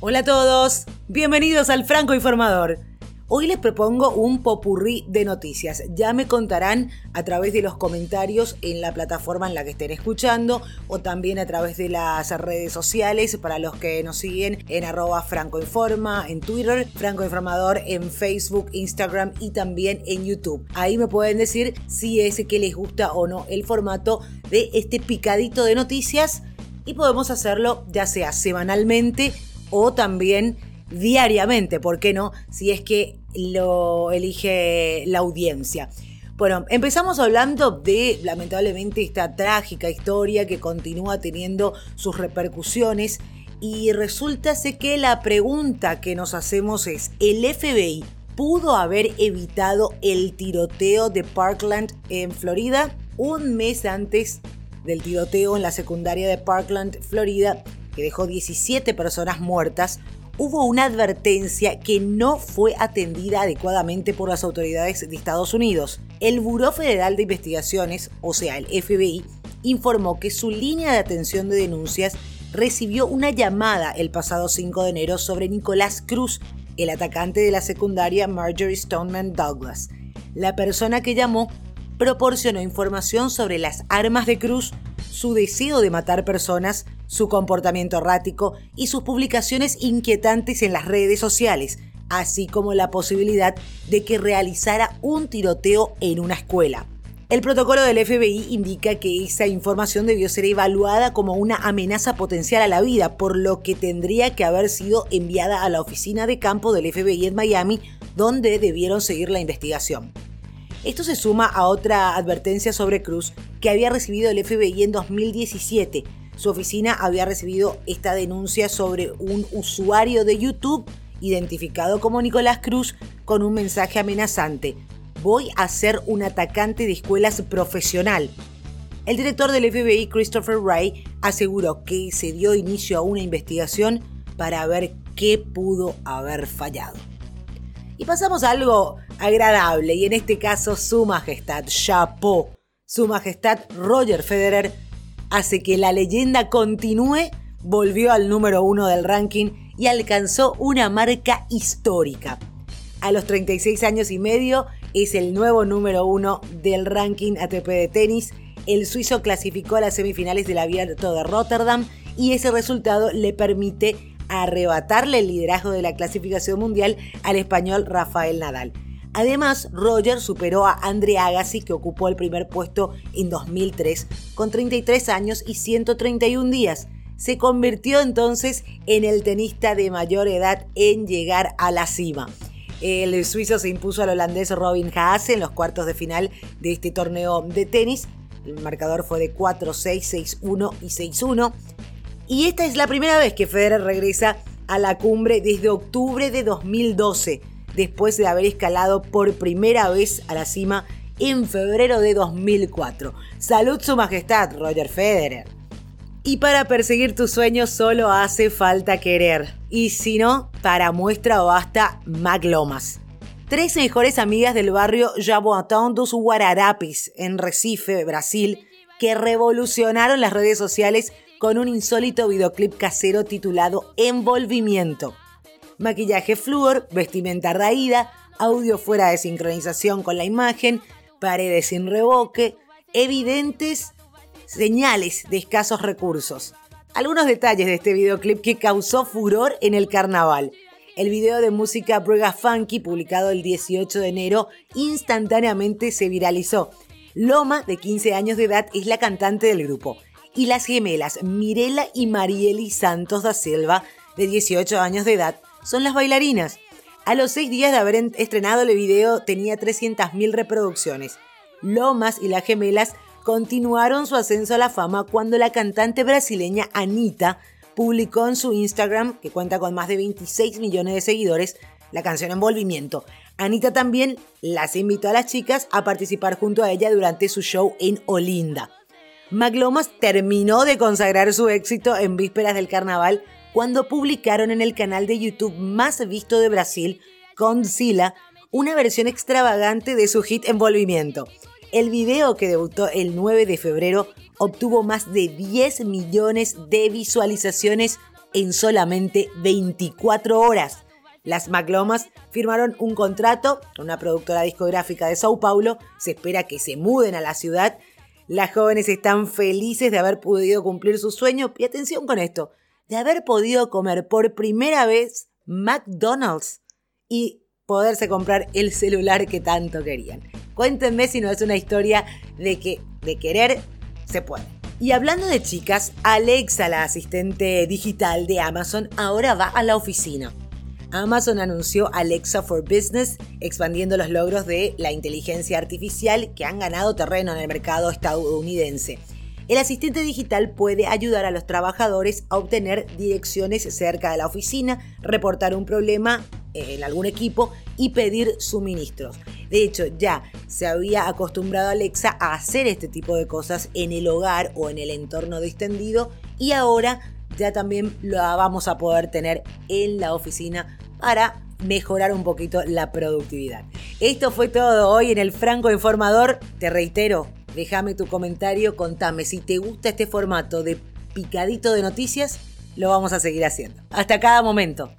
Hola a todos, bienvenidos al Franco Informador. Hoy les propongo un popurrí de noticias. Ya me contarán a través de los comentarios en la plataforma en la que estén escuchando o también a través de las redes sociales para los que nos siguen en arroba francoinforma en Twitter, Franco Informador en Facebook, Instagram y también en YouTube. Ahí me pueden decir si es que les gusta o no el formato de este picadito de noticias y podemos hacerlo ya sea semanalmente o también diariamente, ¿por qué no? Si es que lo elige la audiencia. Bueno, empezamos hablando de lamentablemente esta trágica historia que continúa teniendo sus repercusiones y resulta que la pregunta que nos hacemos es, ¿el FBI pudo haber evitado el tiroteo de Parkland en Florida? Un mes antes del tiroteo en la secundaria de Parkland, Florida, que dejó 17 personas muertas, hubo una advertencia que no fue atendida adecuadamente por las autoridades de Estados Unidos. El Buró Federal de Investigaciones, o sea, el FBI, informó que su línea de atención de denuncias recibió una llamada el pasado 5 de enero sobre Nicolás Cruz, el atacante de la secundaria Marjorie Stoneman Douglas. La persona que llamó proporcionó información sobre las armas de Cruz, su deseo de matar personas, su comportamiento errático y sus publicaciones inquietantes en las redes sociales, así como la posibilidad de que realizara un tiroteo en una escuela. El protocolo del FBI indica que esa información debió ser evaluada como una amenaza potencial a la vida, por lo que tendría que haber sido enviada a la oficina de campo del FBI en Miami, donde debieron seguir la investigación. Esto se suma a otra advertencia sobre Cruz que había recibido el FBI en 2017. Su oficina había recibido esta denuncia sobre un usuario de YouTube identificado como Nicolás Cruz con un mensaje amenazante. Voy a ser un atacante de escuelas profesional. El director del FBI, Christopher Wray, aseguró que se dio inicio a una investigación para ver qué pudo haber fallado. Y pasamos a algo agradable, y en este caso Su Majestad, Chapeau, Su Majestad Roger Federer, hace que la leyenda continúe, volvió al número uno del ranking y alcanzó una marca histórica. A los 36 años y medio es el nuevo número uno del ranking ATP de tenis. El suizo clasificó a las semifinales del Abierto de Rotterdam y ese resultado le permite arrebatarle el liderazgo de la clasificación mundial al español Rafael Nadal. Además, Roger superó a Andre Agassi, que ocupó el primer puesto en 2003, con 33 años y 131 días. Se convirtió entonces en el tenista de mayor edad en llegar a la cima. El suizo se impuso al holandés Robin Haase en los cuartos de final de este torneo de tenis. El marcador fue de 4-6, 6-1 y 6-1. Y esta es la primera vez que Federer regresa a la cumbre desde octubre de 2012, después de haber escalado por primera vez a la cima en febrero de 2004. Salud su majestad, Roger Federer. Y para perseguir tus sueños solo hace falta querer. Y si no, para muestra basta Maglomas. Tres mejores amigas del barrio Jaboatão dos Guararapes, en Recife, Brasil, que revolucionaron las redes sociales con un insólito videoclip casero titulado Envolvimiento. Maquillaje flúor, vestimenta raída, audio fuera de sincronización con la imagen, paredes sin revoque, evidentes señales de escasos recursos. Algunos detalles de este videoclip que causó furor en el carnaval. El video de música Brega Funky, publicado el 18 de enero, instantáneamente se viralizó. Loma, de 15 años de edad, es la cantante del grupo y las gemelas Mirela y Marieli Santos da Silva, de 18 años de edad, son las bailarinas. A los seis días de haber estrenado el video tenía 300.000 reproducciones. Lomas y las gemelas continuaron su ascenso a la fama cuando la cantante brasileña Anita publicó en su Instagram, que cuenta con más de 26 millones de seguidores, la canción Envolvimiento. Anita también las invitó a las chicas a participar junto a ella durante su show en Olinda. Maglomas terminó de consagrar su éxito en vísperas del carnaval cuando publicaron en el canal de YouTube más visto de Brasil, Conzilla, una versión extravagante de su hit Envolvimiento. El video que debutó el 9 de febrero obtuvo más de 10 millones de visualizaciones en solamente 24 horas. Las McLomas firmaron un contrato con una productora discográfica de Sao Paulo. Se espera que se muden a la ciudad. Las jóvenes están felices de haber podido cumplir su sueño. Y atención con esto, de haber podido comer por primera vez McDonald's y poderse comprar el celular que tanto querían. Cuéntenme si no es una historia de que de querer se puede. Y hablando de chicas, Alexa, la asistente digital de Amazon, ahora va a la oficina. Amazon anunció Alexa for Business, expandiendo los logros de la inteligencia artificial que han ganado terreno en el mercado estadounidense. El asistente digital puede ayudar a los trabajadores a obtener direcciones cerca de la oficina, reportar un problema en algún equipo y pedir suministros. De hecho, ya se había acostumbrado Alexa a hacer este tipo de cosas en el hogar o en el entorno distendido y ahora ya también lo vamos a poder tener en la oficina para mejorar un poquito la productividad. Esto fue todo hoy en el Franco Informador. Te reitero, déjame tu comentario, contame si te gusta este formato de picadito de noticias, lo vamos a seguir haciendo. Hasta cada momento.